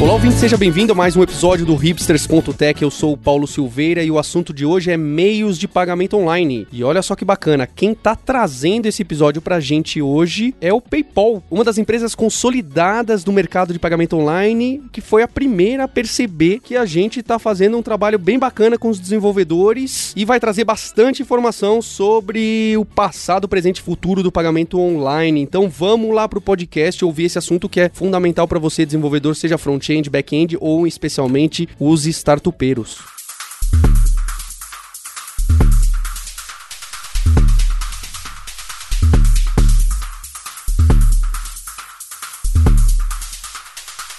Olá, ouvinte, seja bem-vindo a mais um episódio do Hipsters.tech. Eu sou o Paulo Silveira e o assunto de hoje é meios de pagamento online. E olha só que bacana, quem tá trazendo esse episódio pra gente hoje é o PayPal, uma das empresas consolidadas do mercado de pagamento online, que foi a primeira a perceber que a gente tá fazendo um trabalho bem bacana com os desenvolvedores e vai trazer bastante informação sobre o passado, presente e futuro do pagamento online. Então vamos lá pro podcast ouvir esse assunto que é fundamental para você, desenvolvedor, seja front front-end, back-end ou especialmente os startupeiros.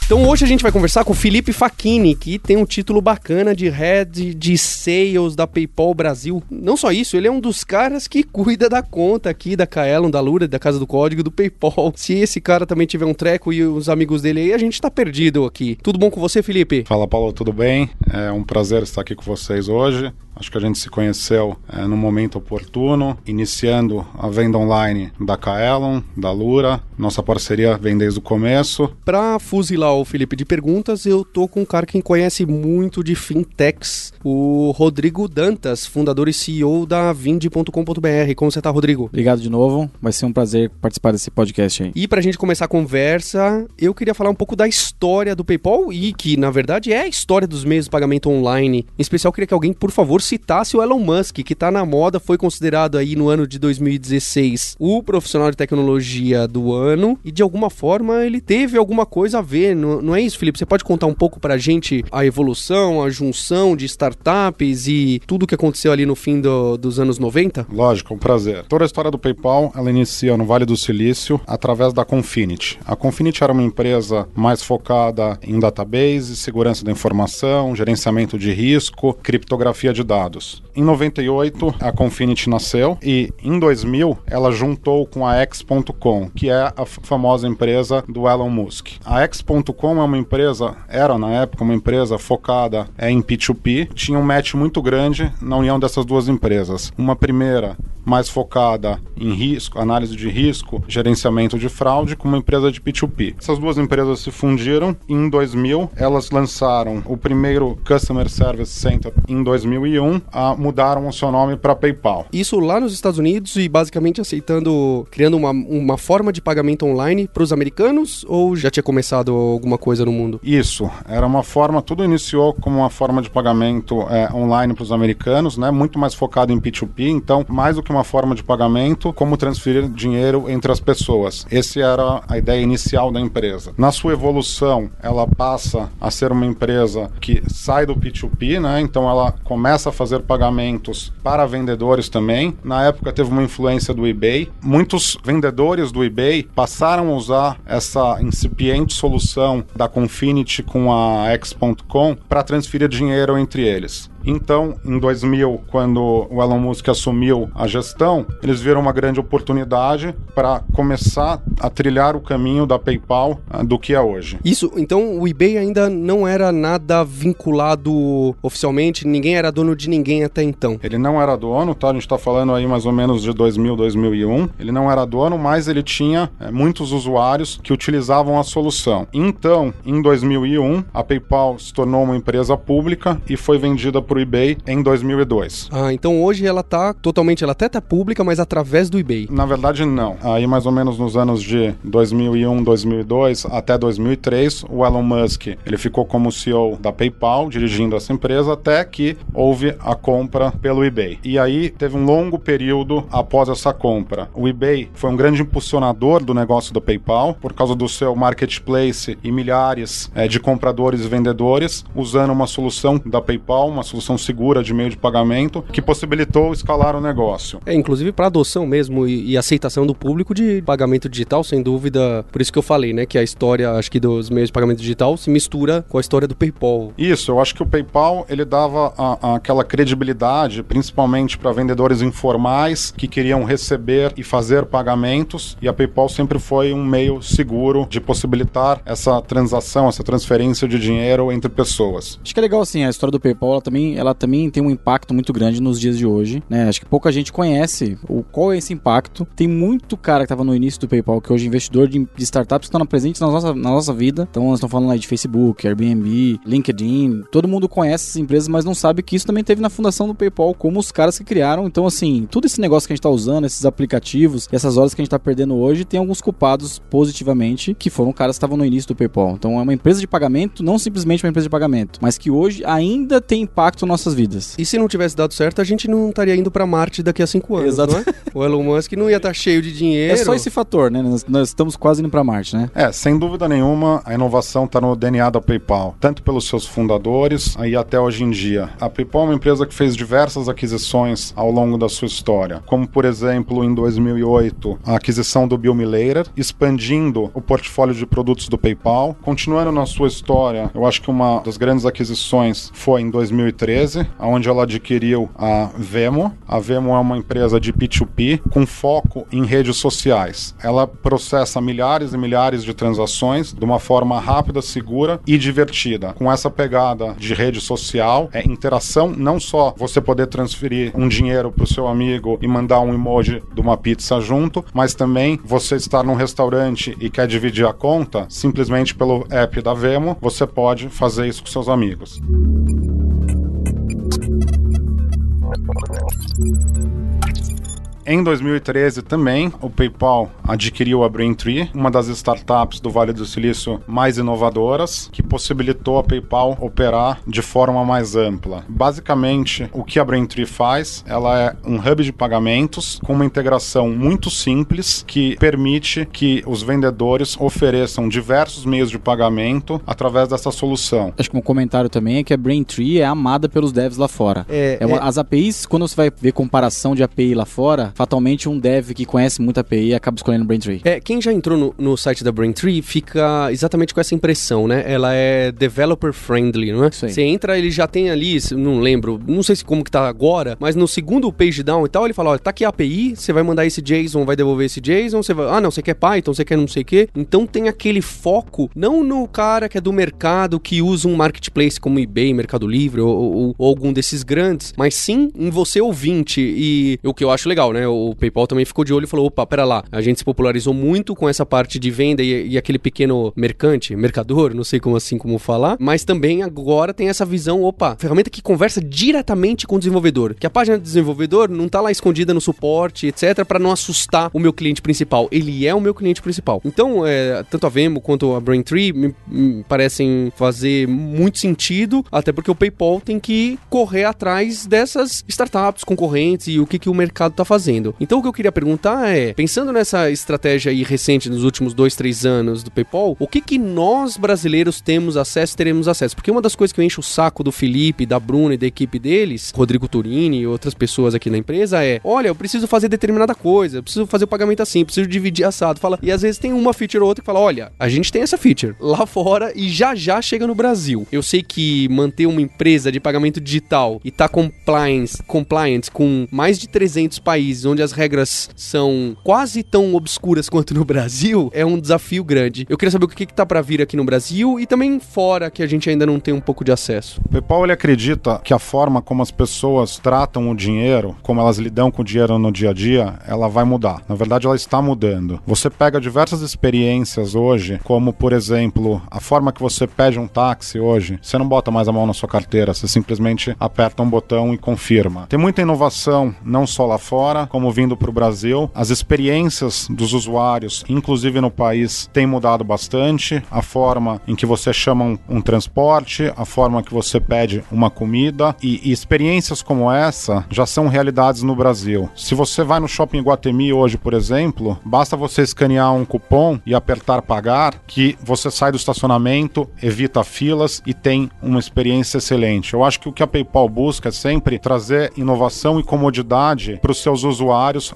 Então hoje a gente vai conversar com o Felipe Facchini, que tem um título bacana de Head de Sales da PayPal Brasil. Não só isso, ele é um dos caras que cuida da conta aqui da Kaelon, da Lura, da Casa do Código, do PayPal. Se esse cara também tiver um treco e os amigos dele aí, a gente tá perdido aqui. Tudo bom com você, Felipe? Fala, Paulo, tudo bem? É um prazer estar aqui com vocês hoje. Acho que a gente se conheceu é, no momento oportuno, iniciando a venda online da Kaelon, da Lura. Nossa parceria vem desde o começo. Para fuzilar o Felipe de perguntas, eu tô com um cara que conhece muito de fintechs, o Rodrigo Dantas, fundador e CEO da Vindi.com.br. Como você tá, Rodrigo? Obrigado de novo. Vai ser um prazer participar desse podcast aí. E pra gente começar a conversa, eu queria falar um pouco da história do PayPal e que, na verdade, é a história dos meios de pagamento online. Em especial, eu queria que alguém, por favor, citasse o Elon Musk, que está na moda, foi considerado aí no ano de 2016 o profissional de tecnologia do ano e de alguma forma ele teve alguma coisa a ver, não, não é isso, Felipe? Você pode contar um pouco pra gente a evolução, a junção de startups e tudo o que aconteceu ali no fim do, dos anos 90? Lógico, um prazer. Toda a história do PayPal, ela inicia no Vale do Silício através da Confinity. A Confinity era uma empresa mais focada em database, segurança da informação, gerenciamento de risco, criptografia de dados. Em 98, a Confinity nasceu e em 2000 ela juntou com a X.com, que é a famosa empresa do Elon Musk. A X.com é uma empresa, era na época uma empresa focada em P2P, tinha um match muito grande na união dessas duas empresas. Uma primeira mais focada em risco, análise de risco, gerenciamento de fraude, com uma empresa de P2P. Essas duas empresas se fundiram em 2000 elas lançaram o primeiro Customer Service Center em 2001, a, mudaram o seu nome para PayPal. Isso lá nos Estados Unidos e basicamente aceitando, criando uma, uma forma de pagamento online para os americanos ou já tinha começado alguma coisa no mundo? Isso, era uma forma, tudo iniciou como uma forma de pagamento é, online para os americanos, né? Muito mais focado em P2P, então mais do que uma uma forma de pagamento, como transferir dinheiro entre as pessoas. Essa era a ideia inicial da empresa. Na sua evolução, ela passa a ser uma empresa que sai do P2P, né? Então ela começa a fazer pagamentos para vendedores também. Na época teve uma influência do eBay. Muitos vendedores do eBay passaram a usar essa incipiente solução da Confinity com a X.com para transferir dinheiro entre eles. Então, em 2000, quando o Elon Musk assumiu a gestão, eles viram uma grande oportunidade para começar a trilhar o caminho da PayPal uh, do que é hoje. Isso, então o eBay ainda não era nada vinculado oficialmente, ninguém era dono de ninguém até então. Ele não era dono, tá? A gente está falando aí mais ou menos de 2000, 2001. Ele não era dono, mas ele tinha é, muitos usuários que utilizavam a solução. Então, em 2001, a PayPal se tornou uma empresa pública e foi vendida por eBay em 2002. Ah, então hoje ela tá totalmente, ela até tá pública, mas através do eBay. Na verdade, não. Aí mais ou menos nos anos de 2001, 2002 até 2003, o Elon Musk, ele ficou como CEO da PayPal, dirigindo essa empresa até que houve a compra pelo eBay. E aí teve um longo período após essa compra. O eBay foi um grande impulsionador do negócio do PayPal por causa do seu marketplace e milhares é, de compradores e vendedores usando uma solução da PayPal, uma solução solução segura de meio de pagamento que possibilitou escalar o negócio. É, inclusive para adoção mesmo e, e, aceitação do público de pagamento digital, sem dúvida. Por isso que eu falei, né, que a história, acho que dos meios de pagamento digital se mistura com a história do PayPal. Isso, eu acho que o PayPal ele dava a, a aquela credibilidade, principalmente para vendedores informais que queriam receber e fazer pagamentos, e a PayPal sempre foi um meio seguro de possibilitar essa transação, essa transferência de dinheiro entre pessoas. Acho que é legal assim, a história do PayPal também ela também tem um impacto muito grande nos dias de hoje, né? Acho que pouca gente conhece o qual é esse impacto. Tem muito cara que estava no início do PayPal que hoje é investidor de, de startups que estão presentes na nossa, na nossa vida. Então, nós estamos falando aí de Facebook, Airbnb, LinkedIn. Todo mundo conhece essas empresas, mas não sabe que isso também teve na fundação do PayPal, como os caras que criaram. Então, assim, tudo esse negócio que a gente está usando, esses aplicativos, essas horas que a gente está perdendo hoje, tem alguns culpados positivamente que foram caras que estavam no início do PayPal. Então, é uma empresa de pagamento, não simplesmente uma empresa de pagamento, mas que hoje ainda tem impacto nas nossas vidas. E se não tivesse dado certo, a gente não estaria indo para Marte daqui a cinco anos, Exato. não é? O Elon Musk não ia estar cheio de dinheiro. É só esse fator, né? Nós, nós estamos quase indo para Marte, né? É, sem dúvida nenhuma, a inovação está no DNA da PayPal, tanto pelos seus fundadores aí até hoje em dia. A PayPal é uma empresa que fez diversas aquisições ao longo da sua história, como por exemplo em 2008 a aquisição do Bill Miller, expandindo o portfólio de produtos do PayPal, continuando na sua história. Eu acho que uma das grandes aquisições foi em 2013, onde ela adquiriu a Vemo. A Vemo é uma empresa de P2P com foco em redes sociais. Ela processa milhares e milhares de transações de uma forma rápida, segura e divertida. Com essa pegada de rede social, é interação, não só você poder transferir um dinheiro para o seu amigo e mandar um emoji de uma pizza junto, mas também você estar num restaurante e quer dividir a conta, simplesmente pelo app da Vemo, você pode fazer isso com seus amigos. Thank you. Em 2013 também, o PayPal adquiriu a Braintree, uma das startups do Vale do Silício mais inovadoras, que possibilitou a PayPal operar de forma mais ampla. Basicamente, o que a Braintree faz, ela é um hub de pagamentos com uma integração muito simples que permite que os vendedores ofereçam diversos meios de pagamento através dessa solução. Acho que um comentário também é que a Braintree é amada pelos devs lá fora. É, É uma- é- As APIs, quando você vai ver comparação de API lá fora, fatalmente um dev que conhece muito API acaba escolhendo Braintree. É, quem já entrou no, no site da Braintree fica exatamente com essa impressão, né? Ela é developer friendly, não é? Isso aí. Você entra, ele já tem ali, não lembro, não sei se como que tá agora, mas no segundo page down e tal, ele fala, olha, tá aqui a API, você vai mandar esse JSON, vai devolver esse JSON, você vai, ah, não, você quer Python, você quer não sei o quê. Então tem aquele foco, não no cara que é do mercado, que usa um marketplace como eBay, Mercado Livre ou, ou- ou algum desses grandes, mas sim em você ouvinte e o que eu acho legal, né? O PayPal também ficou de olho e falou, opa, pera lá, a gente se popularizou muito com essa parte de venda e, e aquele pequeno mercante, mercador, não sei como assim como falar, mas também agora tem essa visão, opa, ferramenta que conversa diretamente com o desenvolvedor, que a página do desenvolvedor não tá lá escondida no suporte, etc, para não assustar o meu cliente principal. Ele é o meu cliente principal. Então, é, tanto a Vemo quanto a Braintree me, me parecem fazer muito sentido, até porque o PayPal tem que correr atrás dessas startups concorrentes e o que, que o mercado tá fazendo. Então, o que eu queria perguntar é, pensando nessa estratégia aí recente nos últimos dois, três anos do PayPal, o que que nós brasileiros temos acesso, teremos acesso? Porque uma das coisas que eu encho o saco do Felipe, da Bruna e da equipe deles, Rodrigo Turini e outras pessoas aqui na empresa é, olha, eu preciso fazer determinada coisa, eu preciso fazer o pagamento assim, preciso dividir assado. Fala, e às vezes tem uma feature ou outra que fala, olha, a gente tem essa feature lá fora e já já chega no Brasil. Eu sei que manter uma empresa de pagamento digital e tá compliance, compliant com mais de 300 países onde as regras são quase tão obscuras quanto no Brasil é um desafio grande. Eu queria saber o que que tá para vir aqui no Brasil e também fora que a gente ainda não tem um pouco de acesso. O PayPal ele acredita que a forma como as pessoas tratam o dinheiro, como elas lidam com o dinheiro no dia a dia, ela vai mudar. Na verdade, ela está mudando. Você pega diversas experiências hoje, como por exemplo, a forma que você pede um táxi hoje, você não bota mais a mão na sua carteira, você simplesmente aperta um botão e confirma. Tem muita inovação, não só lá fora, como vindo para o Brasil. As experiências dos usuários, inclusive no país, tem mudado bastante. A forma em que você chama um, um transporte, a forma que você pede uma comida e, e experiências como essa já são realidades no Brasil. Se você vai no shopping Guatemi hoje, por exemplo, basta você escanear um cupom e apertar pagar que você sai do estacionamento, evita filas e tem uma experiência excelente. Eu acho que o que a PayPal busca é sempre trazer inovação e comodidade para os seus usuários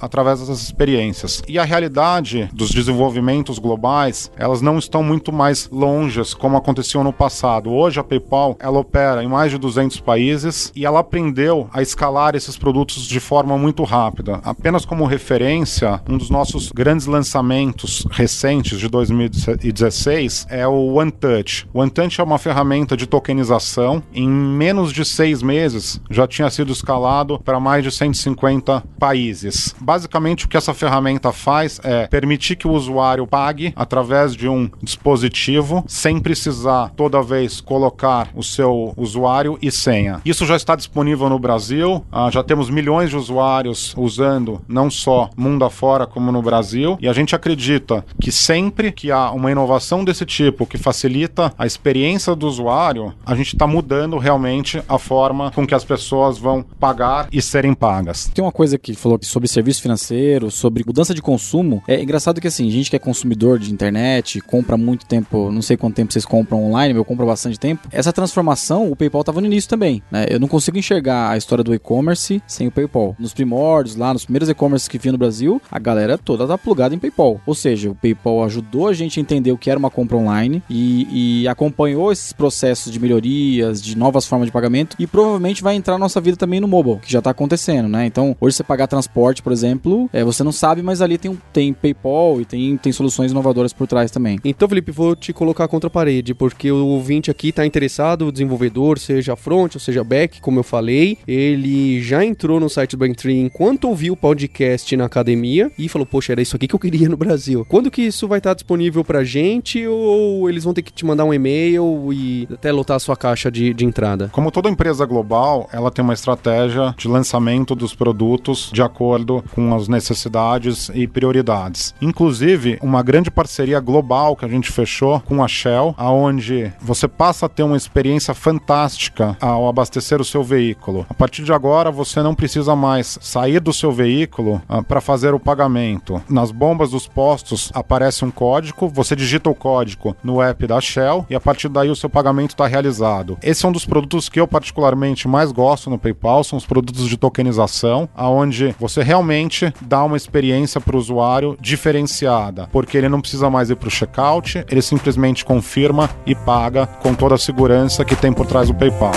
através dessas experiências. E a realidade dos desenvolvimentos globais, elas não estão muito mais longes como aconteciam no passado. Hoje a PayPal, ela opera em mais de 200 países e ela aprendeu a escalar esses produtos de forma muito rápida. Apenas como referência, um dos nossos grandes lançamentos recentes de 2016 é o OneTouch. O OneTouch é uma ferramenta de tokenização. Em menos de seis meses já tinha sido escalado para mais de 150 países. Basicamente, o que essa ferramenta faz é permitir que o usuário pague através de um dispositivo sem precisar toda vez colocar o seu usuário e senha. Isso já está disponível no Brasil, ah, já temos milhões de usuários usando, não só mundo afora como no Brasil, e a gente acredita que sempre que há uma inovação desse tipo que facilita a experiência do usuário, a gente está mudando realmente a forma com que as pessoas vão pagar e serem pagas. Tem uma coisa que falou sobre serviço financeiro, sobre mudança de consumo. É engraçado que assim, gente que é consumidor de internet, compra muito tempo, não sei quanto tempo vocês compram online, eu compro bastante tempo. Essa transformação, o PayPal estava no início também, né? Eu não consigo enxergar a história do e-commerce sem o PayPal. Nos primórdios, lá nos primeiros e-commerce que vinha no Brasil, a galera toda tá plugada em PayPal. Ou seja, o PayPal ajudou a gente a entender o que era uma compra online e, e acompanhou esses processos de melhorias, de novas formas de pagamento e provavelmente vai entrar na nossa vida também no mobile, que já tá acontecendo, né? Então, hoje você pagar transporte, por exemplo, é, você não sabe, mas ali tem, tem PayPal e tem, tem soluções inovadoras por trás também. Então, Felipe, vou te colocar contra a parede, porque o ouvinte aqui está interessado, o desenvolvedor, seja front ou seja back, como eu falei, ele já entrou no site do Braintree enquanto ouviu o podcast na academia e falou, poxa, era isso aqui que eu queria no Brasil. Quando que isso vai estar disponível pra gente ou eles vão ter que te mandar um e-mail e até lotar a sua caixa de, de entrada? Como toda empresa global, ela tem uma estratégia de lançamento dos produtos de acordo com as necessidades e prioridades. Inclusive, uma grande parceria global que a gente fechou com a Shell, aonde você passa a ter uma experiência fantástica ao abastecer o seu veículo. A partir de agora, você não precisa mais sair do seu veículo ah, para fazer o pagamento. Nas bombas dos postos aparece um código, você digita o código no app da Shell e a partir daí o seu pagamento está realizado. Esse é um dos produtos que eu particularmente mais gosto no PayPal, são os produtos de tokenização, aonde você realmente dá uma experiência para o usuário diferenciada, porque ele não precisa mais ir para o checkout, ele simplesmente confirma e paga com toda a segurança que tem por trás do PayPal.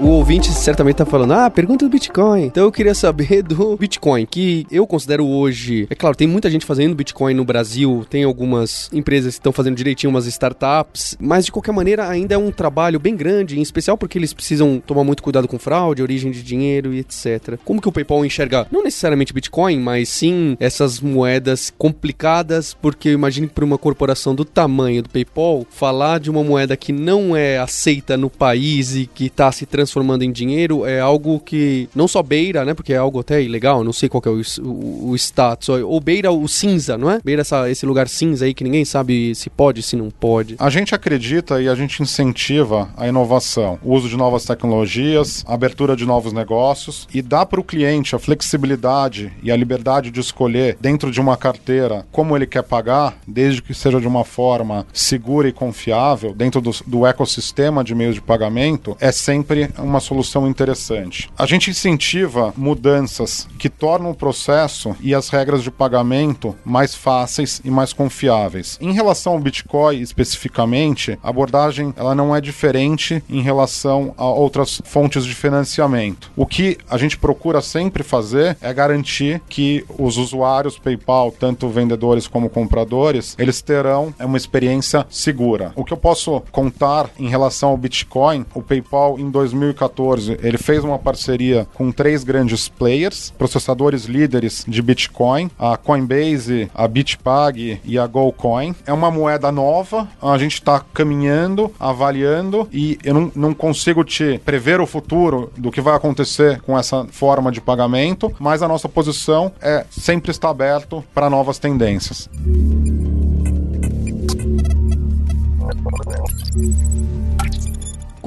O ouvinte certamente tá falando, ah, pergunta do Bitcoin. Então eu queria saber do Bitcoin, que eu considero hoje. É claro, tem muita gente fazendo Bitcoin no Brasil, tem algumas empresas que estão fazendo direitinho, umas startups, mas de qualquer maneira ainda é um trabalho bem grande, em especial porque eles precisam tomar muito cuidado com fraude, origem de dinheiro e etc. Como que o PayPal enxerga, não necessariamente Bitcoin, mas sim essas moedas complicadas, porque eu imagino que para uma corporação do tamanho do PayPal, falar de uma moeda que não é aceita no país e que está se transformando transformando em dinheiro é algo que não só beira, né? Porque é algo até ilegal, não sei qual é o, o, o status, ou beira o cinza, não é? Beira essa, esse lugar cinza aí que ninguém sabe se pode, se não pode. A gente acredita e a gente incentiva a inovação, o uso de novas tecnologias, abertura de novos negócios e dá para o cliente a flexibilidade e a liberdade de escolher dentro de uma carteira como ele quer pagar, desde que seja de uma forma segura e confiável, dentro do, do ecossistema de meios de pagamento, é sempre uma solução interessante. A gente incentiva mudanças que tornam o processo e as regras de pagamento mais fáceis e mais confiáveis. Em relação ao Bitcoin especificamente, a abordagem ela não é diferente em relação a outras fontes de financiamento. O que a gente procura sempre fazer é garantir que os usuários PayPal, tanto vendedores como compradores, eles terão uma experiência segura. O que eu posso contar em relação ao Bitcoin, o PayPal em 2000 2014, ele fez uma parceria com três grandes players, processadores líderes de Bitcoin, a Coinbase, a Bitpag e a GoCoin. É uma moeda nova, a gente está caminhando, avaliando e eu não, não consigo te prever o futuro do que vai acontecer com essa forma de pagamento, mas a nossa posição é sempre estar aberto para novas tendências.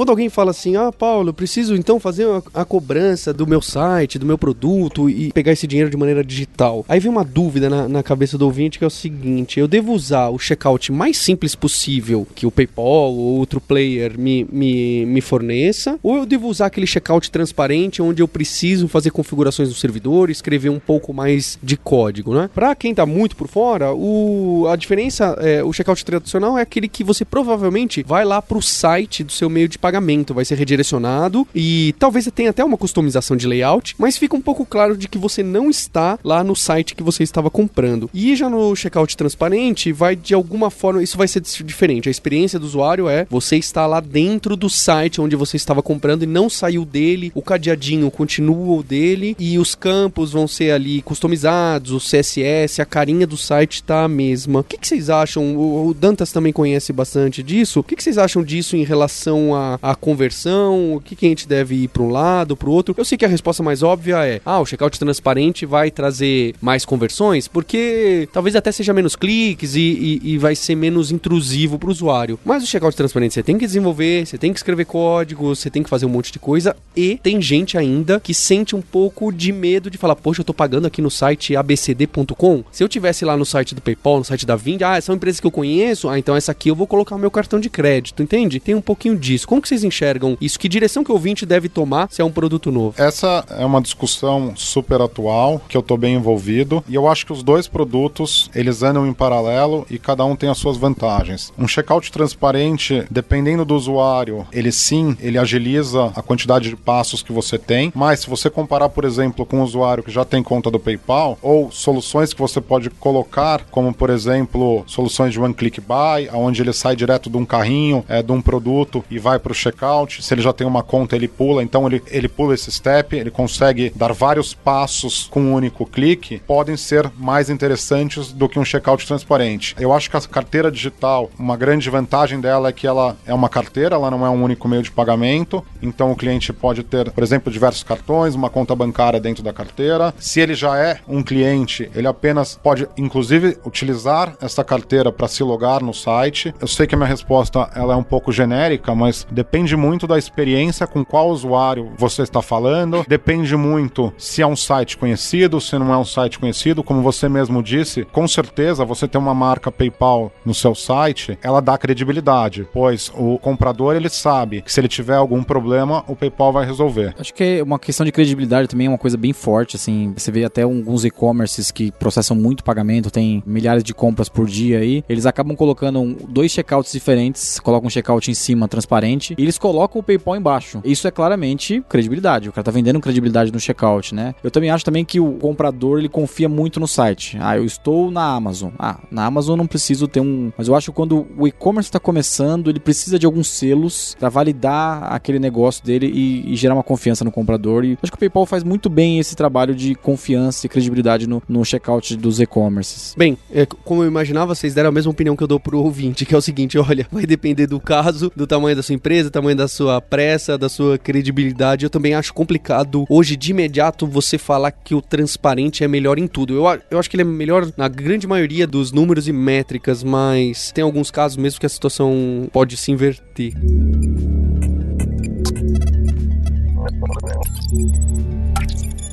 Quando alguém fala assim, ah, Paulo, preciso então fazer a, a cobrança do meu site, do meu produto e pegar esse dinheiro de maneira digital. Aí vem uma dúvida na, na cabeça do ouvinte que é o seguinte: eu devo usar o checkout mais simples possível que o PayPal ou outro player me, me, me forneça, ou eu devo usar aquele checkout transparente onde eu preciso fazer configurações no servidor, escrever um pouco mais de código, né? Para quem tá muito por fora, o, a diferença, é, o checkout tradicional é aquele que você provavelmente vai lá pro site do seu meio de pagamento, vai ser redirecionado e talvez tenha até uma customização de layout, mas fica um pouco claro de que você não está lá no site que você estava comprando. E já no checkout transparente, vai de alguma forma, isso vai ser diferente. A experiência do usuário é você está lá dentro do site onde você estava comprando e não saiu dele, o cadeadinho continua o dele e os campos vão ser ali customizados, o CSS, a carinha do site está a mesma. O que, que vocês acham? O, o, Dantas também conhece bastante disso. O que, que vocês acham disso em relação à, à conversão? O que, que a gente deve ir para um lado, para o outro? Eu sei que a resposta mais óbvia é: ah, o checkout transparente vai trazer mais conversões, porque talvez até seja menos cliques e, e, e vai ser menos intrusivo para o usuário. Mas o checkout transparente você tem que desenvolver, você tem que escrever código, você tem que fazer um monte de coisa e tem gente ainda que sente um pouco de medo de falar, poxa, eu tô pagando aqui no site abcd.com. Se eu tivesse lá no site do PayPal, no site da Vind, ah, são empresas que eu conheço, ah, então essa aqui eu vou colocar meu cartão de crédito, entende? Tem um pouquinho disso. Como que vocês enxergam isso? Que direção que o ouvinte deve tomar se é um produto novo? Essa é uma discussão super atual, que eu tô bem envolvido, e eu acho que os dois produtos, eles andam em paralelo e cada um tem as suas vantagens. Um checkout transparente, dependendo do usuário, ele sim, ele agiliza a quantidade de passos que você tem, mas se você comparar, por exemplo, com um usuário que já tem conta do PayPal, ou soluções que você pode colocar, como por exemplo, soluções de one click buy, onde ele sai direto de um carrinho, é, de um produto e vai para o checkout. Se ele já tem uma conta, ele pula, então ele, ele pula esse step, ele consegue dar vários passos com um único clique, podem ser mais interessantes do que um checkout transparente. Eu acho que a carteira digital, uma grande vantagem dela é que ela é uma carteira, ela não é um único meio de pagamento, então o cliente pode ter, por exemplo, diversos cartões, uma conta bancária dentro da carteira. Se ele já é um cliente, ele apenas pode, inclusive, utilizar essa carteira para se logar no site. Eu sei que a minha resposta ela é um pouco genérica, mas depende muito da experiência com qual usuário você está falando, depende muito se é um site conhecido, se não é um site conhecido, como você mesmo disse, com certeza você ter uma marca PayPal no seu site, ela dá credibilidade, pois o comprador ele sabe que se ele tiver algum problema, o PayPal vai resolver. Acho que é uma questão de credibilidade também é uma coisa bem forte, assim, você vê até alguns e-commerces que processam muito pagamento, tem milhares de compras por dia aí, eles acabam colocando dois checkouts diferentes, colocam um checkout em cima transparente e eles colocam o PayPal embaixo. Isso é claramente credibilidade. O cara tá vendendo credibilidade no checkout, né? Eu também acho também que o comprador ele confia muito no site. Ah, eu estou na Amazon. Ah, na Amazon não preciso ter um, mas eu acho que quando o e-commerce está começando, ele precisa de alguns selos para validar aquele negócio dele e, e, gerar uma confiança no comprador. E acho que o PayPal faz muito bem esse trabalho de confiança e credibilidade no, no checkout dos e-commerces. Bem, é, como eu imaginava, vocês deram a mesma opinião que eu dou pro ouvinte, que é o seguinte: olha, vai depender do caso, do tamanho da sua empresa, do tamanho da sua pressa, da sua credibilidade. Eu também acho complicado hoje de imediato você falar que o transparente é melhor em tudo. Eu, eu acho que ele é melhor na grande maioria dos números e métricas, mas tem alguns casos mesmo que a situação pode se inverter.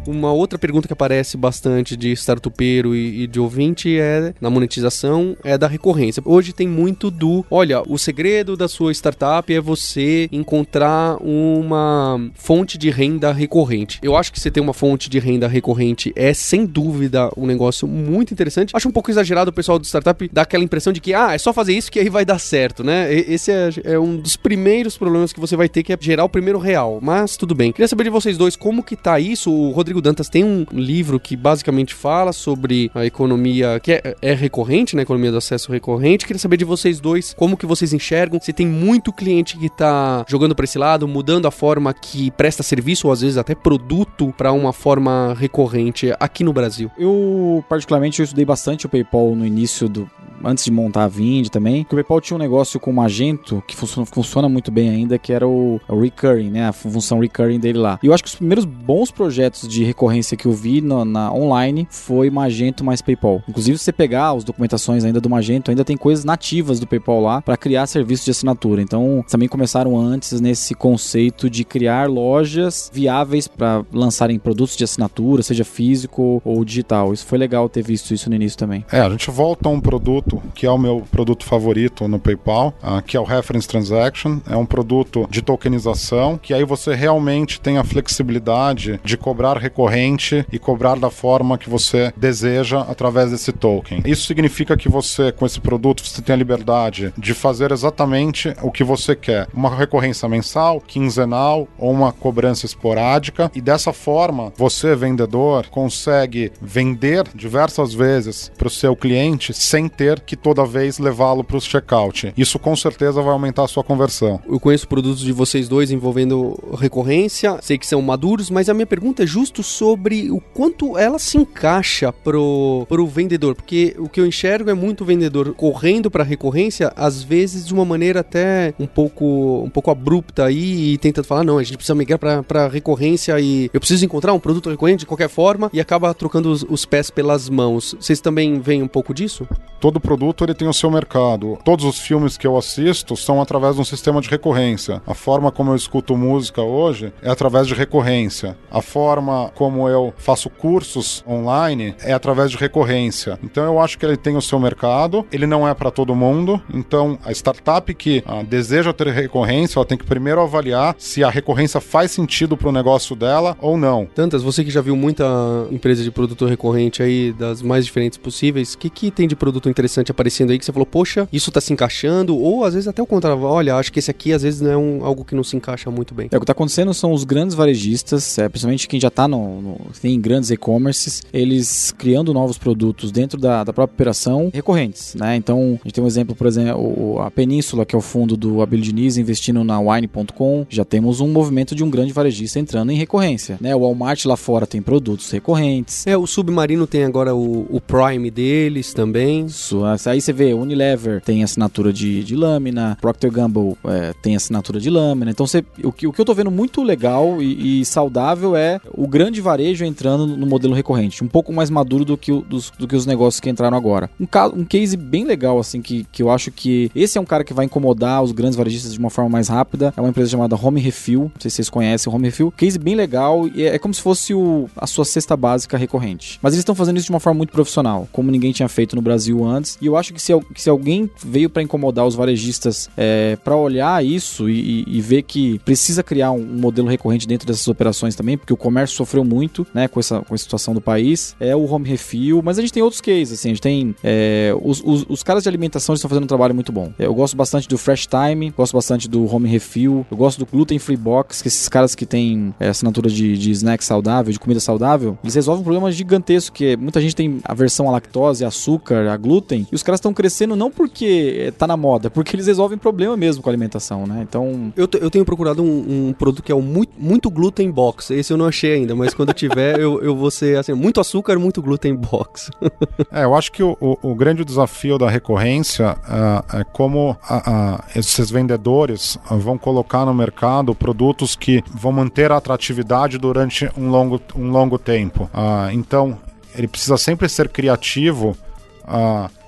Uma outra pergunta que aparece bastante de startupeiro e, e de ouvinte é na monetização é da recorrência. Hoje tem muito do, olha, o segredo da sua startup é você encontrar uma fonte de renda recorrente. Eu acho que você ter uma fonte de renda recorrente é sem dúvida um negócio muito interessante. Acho um pouco exagerado o pessoal do startup dar aquela impressão de que ah, é só fazer isso que aí vai dar certo, né? Esse é, é um dos primeiros problemas que você vai ter que é gerar o primeiro real. Mas tudo bem. Queria saber de vocês dois como que tá isso. O Rodrigo Rodrigo Dantas tem um livro que basicamente fala sobre a economia que é, é recorrente, né? Economia do acesso recorrente. Queria saber de vocês dois como que vocês enxergam. Se tem muito cliente que tá jogando para esse lado, mudando a forma que presta serviço ou às vezes até produto para uma forma recorrente aqui no Brasil. Eu particularmente eu estudei bastante o PayPal no início do antes de montar a Vind também, que o PayPal tinha um negócio com o Magento que funciona, funciona muito bem ainda, que era o, o recurring, né? A função recurring dele lá. E eu acho que os primeiros bons projetos de recorrência que eu vi na, na online foi Magento mais PayPal. Inclusive, se você pegar as documentações ainda do Magento, ainda tem coisas nativas do PayPal lá para criar serviços de assinatura. Então, também começaram antes nesse conceito de criar lojas viáveis para lançarem produtos de assinatura, seja físico ou digital. Isso foi legal ter visto isso no início também. É, a gente volta a um produto que é o meu produto favorito no PayPal, uh, que é o Reference Transaction. É um produto de tokenização que aí você realmente tem a flexibilidade de cobrar recorrente e cobrar da forma que você deseja através desse token. Isso significa que você, com esse produto, você tem a liberdade de fazer exatamente o que você quer. Uma recorrência mensal, quinzenal ou uma cobrança esporádica. E dessa forma, você, vendedor, consegue vender diversas vezes para o seu cliente sem ter que toda vez levá-lo para o checkout. Isso com certeza vai aumentar a sua conversão. Eu conheço produtos de vocês dois envolvendo recorrência, sei que são maduros, mas a minha pergunta é justo sobre o quanto ela se encaixa pro, pro vendedor, porque o que eu enxergo é muito vendedor correndo para recorrência, às vezes de uma maneira até um pouco um pouco abrupta aí e tenta falar não, a gente precisa migrar para recorrência e eu preciso encontrar um produto recorrente de qualquer forma e acaba trocando os, os pés pelas mãos. Vocês também veem um pouco disso? Todo produto ele tem o seu mercado. Todos os filmes que eu assisto são através de um sistema de recorrência. A forma como eu escuto música hoje é através de recorrência. A forma como eu faço cursos online é através de recorrência. Então eu acho que ele tem o seu mercado, ele não é para todo mundo. Então a startup que ah, deseja ter recorrência, ela tem que primeiro avaliar se a recorrência faz sentido para o negócio dela ou não. Tantas, você que já viu muita empresa de produto recorrente aí das mais diferentes possíveis, o que, que tem de produto interessante aparecendo aí que você falou, poxa, isso tá se encaixando? Ou às vezes até o contrário, olha, acho que esse aqui às vezes não é um, algo que não se encaixa muito bem. É, o que tá acontecendo são os grandes varejistas, é, principalmente quem já tá no, no tem grandes e-commerces, eles criando novos produtos dentro da, da própria operação recorrentes, né? Então, a gente tem um exemplo, por exemplo, a Península, que é o fundo do Abel Diniz, investindo na Wine.com, já temos um movimento de um grande varejista entrando em recorrência, né? O Walmart lá fora tem produtos recorrentes. É, o Submarino tem agora o, o Prime deles também. Aí você vê, Unilever tem assinatura de, de lâmina, Procter Gamble é, tem assinatura de lâmina. Então, você, o, que, o que eu tô vendo muito legal e, e, saudável é o grande varejo entrando no modelo recorrente, um pouco mais maduro do que, o, dos, do que os negócios que entraram agora. Um, um case bem legal, assim, que, que eu acho que esse é um cara que vai incomodar os grandes varejistas de uma forma mais rápida. É uma empresa chamada Home Refill, não sei se vocês conhecem Home Refill. Case bem legal e é, é como se fosse o, a sua cesta básica recorrente. Mas eles estão fazendo isso de uma forma muito profissional, como ninguém tinha feito no Brasil antes. E eu acho que se, que se alguém veio para incomodar os varejistas é, para olhar isso e, e, ver que precisa criar um, um, modelo recorrente dentro dessas operações também, porque o comércio sofreu muito né, com, essa, com a situação do país, é o Home Refill. Mas a gente tem outros cases, assim, a gente tem é, os, os, os, caras de alimentação estão fazendo um trabalho muito bom. Eu gosto bastante do Fresh Time, gosto bastante do Home Refill, eu gosto do Gluten Free Box, que esses caras que têm é, assinatura de, de snack saudável, de comida saudável, eles resolvem um problema gigantesco, que muita gente tem aversão à lactose, açúcar, a glúten, e os caras estão crescendo não porque é, tá na moda, porque eles resolvem problema mesmo com a alimentação, né? Então. Eu, eu tenho procurado um, um, produto que é o muito, muito gluten box. Esse eu não achei ainda, mas quando tiver, eu, eu vou ser assim, muito açúcar, muito gluten box. é, eu acho que o, o, o grande desafio da recorrência uh, é como uh, uh, esses vendedores vão colocar no mercado produtos que vão manter a atratividade durante um longo, um longo tempo. então, ele precisa sempre ser criativo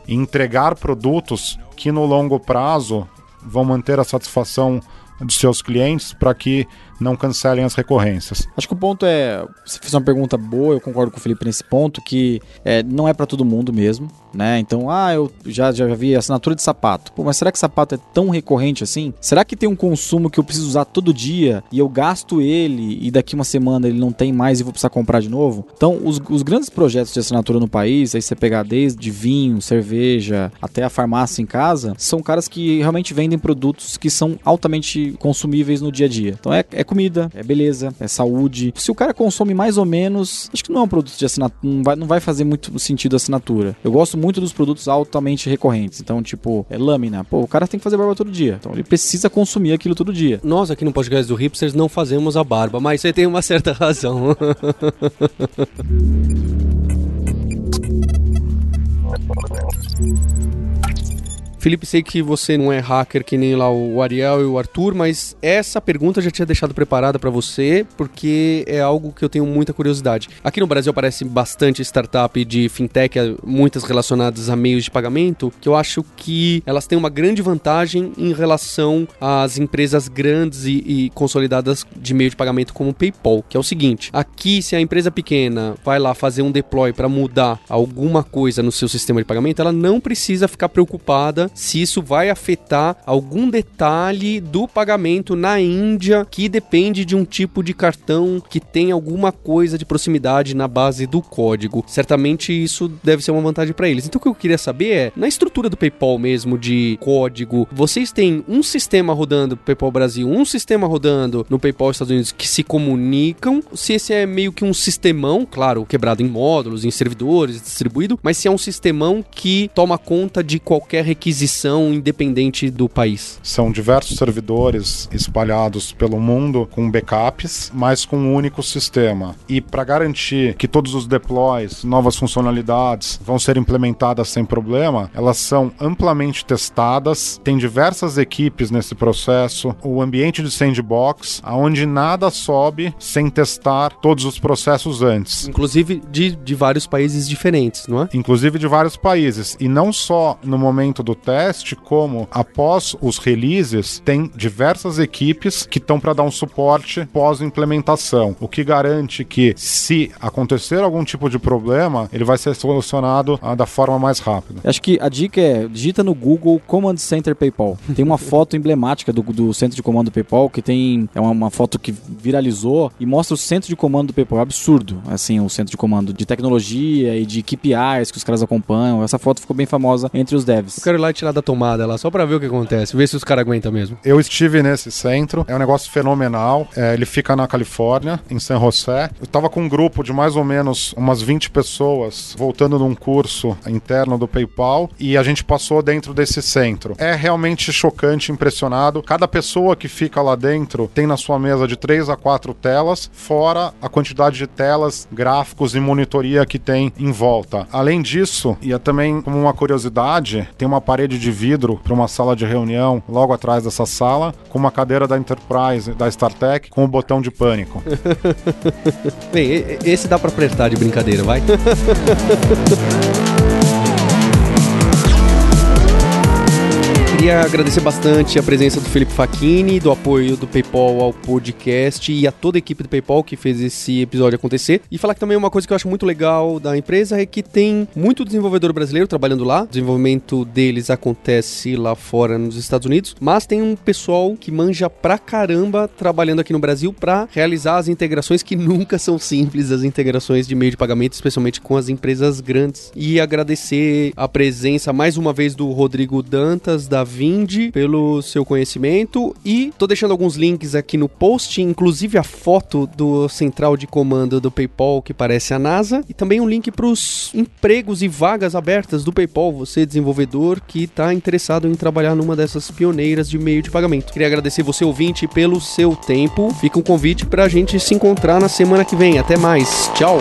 e entregar produtos que no longo prazo vão manter a satisfação dos seus clientes para que não cancelem as recorrências. Acho que o ponto é, você fez uma pergunta boa, eu concordo com o Felipe nesse ponto, que é, não é para todo mundo mesmo, né? Então, ah, eu já, já vi assinatura de sapato. Pô, mas será que sapato é tão recorrente assim? Será que tem um consumo que eu preciso usar todo dia e eu gasto ele e daqui uma semana ele não tem mais e vou precisar comprar de novo? Então, os, os grandes projetos de assinatura no país, aí você pegar desde vinho, cerveja, até a farmácia em casa, são caras que realmente vendem produtos que são altamente consumíveis no dia a dia. Então, é, é comida, é beleza, é saúde. Se o cara consome mais ou menos, acho que não é um produto de assinatura, não vai, não vai fazer muito sentido a assinatura. Eu gosto muito dos produtos altamente recorrentes. Então, tipo, é lâmina. Pô, o cara tem que fazer barba todo dia. Então, ele precisa consumir aquilo todo dia. Nós aqui no podcast do Hipsters não fazemos a barba, mas você tem uma certa razão. Felipe, sei que você não é hacker que nem lá o Ariel e o Arthur, mas essa pergunta eu já tinha deixado preparada para você, porque é algo que eu tenho muita curiosidade. Aqui no Brasil aparece bastante startup de fintech, muitas relacionadas a meios de pagamento, que eu acho que elas têm uma grande vantagem em relação às empresas grandes e, e consolidadas de meio de pagamento como o PayPal, que é o seguinte: aqui, se a empresa pequena vai lá fazer um deploy para mudar alguma coisa no seu sistema de pagamento, ela não precisa ficar preocupada se isso vai afetar algum detalhe do pagamento na Índia que depende de um tipo de cartão que tem alguma coisa de proximidade na base do código. Certamente isso deve ser uma vantagem para eles. Então o que eu queria saber é, na estrutura do PayPal mesmo de código, vocês têm um sistema rodando no PayPal Brasil, um sistema rodando no PayPal Estados Unidos que se comunicam, se esse é meio que um sistemão, claro, quebrado em módulos, em servidores, distribuído, mas se é um sistemão que toma conta de qualquer requisição independente do país. São diversos servidores espalhados pelo mundo com backups, mas com um único sistema. E para garantir que todos os deploys, novas funcionalidades vão ser implementadas sem problema, elas são amplamente testadas, tem diversas equipes nesse processo, o ambiente de sandbox, aonde nada sobe sem testar todos os processos antes. Inclusive de, de vários países diferentes, não é? Inclusive de vários países. E não só no momento do teste, como após os releases, tem diversas equipes que estão para dar um suporte pós-implementação. O que garante que, se acontecer algum tipo de problema, ele vai ser solucionado ah, da forma mais rápida. Acho que a dica é digita no Google Command Center PayPal. Tem uma foto emblemática do, do centro de comando do PayPal que tem é uma, uma, foto que viralizou e mostra o centro de comando do PayPal. É absurdo, assim, o centro de comando de tecnologia e de KPIs que os caras acompanham. Essa foto ficou bem famosa entre os devs. Eu quero ir lá e tirar da tomada lá, só pra ver o que acontece, ver se os caras aguentam mesmo. Eu estive nesse centro, é um negócio fenomenal. É, ele fica na Califórnia, em San José. Eu tava com um grupo de mais ou menos umas 20 pessoas voltando num curso interno do PayPal e a gente passou dentro desse centro. É realmente chocante, impressionado. Cada pessoa que fica lá dentro tem na sua mesa de 3 a 4 telas, fora a quantidade de telas, gráficos e monitoria que tem em volta. Além disso, e é também como uma curiosidade, tem uma parede de vidro para uma sala de reunião logo atrás dessa sala, com uma cadeira da Enterprise, da StarTech, com o botão de pânico. Bem, esse dá para apertar de brincadeira, vai. Queria agradecer bastante a presença do Felipe Facchini, do apoio do PayPal ao podcast e a toda a equipe do PayPal que fez esse episódio acontecer. E falar que também uma coisa que eu acho muito legal da empresa é que tem muito desenvolvedor brasileiro trabalhando lá. O desenvolvimento deles acontece lá fora nos Estados Unidos, mas tem um pessoal que manja pra caramba trabalhando aqui no Brasil para realizar as integrações que nunca são simples, as integrações de meio de pagamento, especialmente com as empresas grandes. E agradecer a presença mais uma vez do Rodrigo Dantas da Vindi pelo seu conhecimento e tô deixando alguns links aqui no post, inclusive a foto do central de comando do PayPal que parece a NASA e também um link para os empregos e vagas abertas do PayPal, você desenvolvedor que está interessado em trabalhar numa dessas pioneiras de meio de pagamento. Queria agradecer você ouvinte pelo seu tempo. Fica um convite para a gente se encontrar na semana que vem. Até mais. Tchau.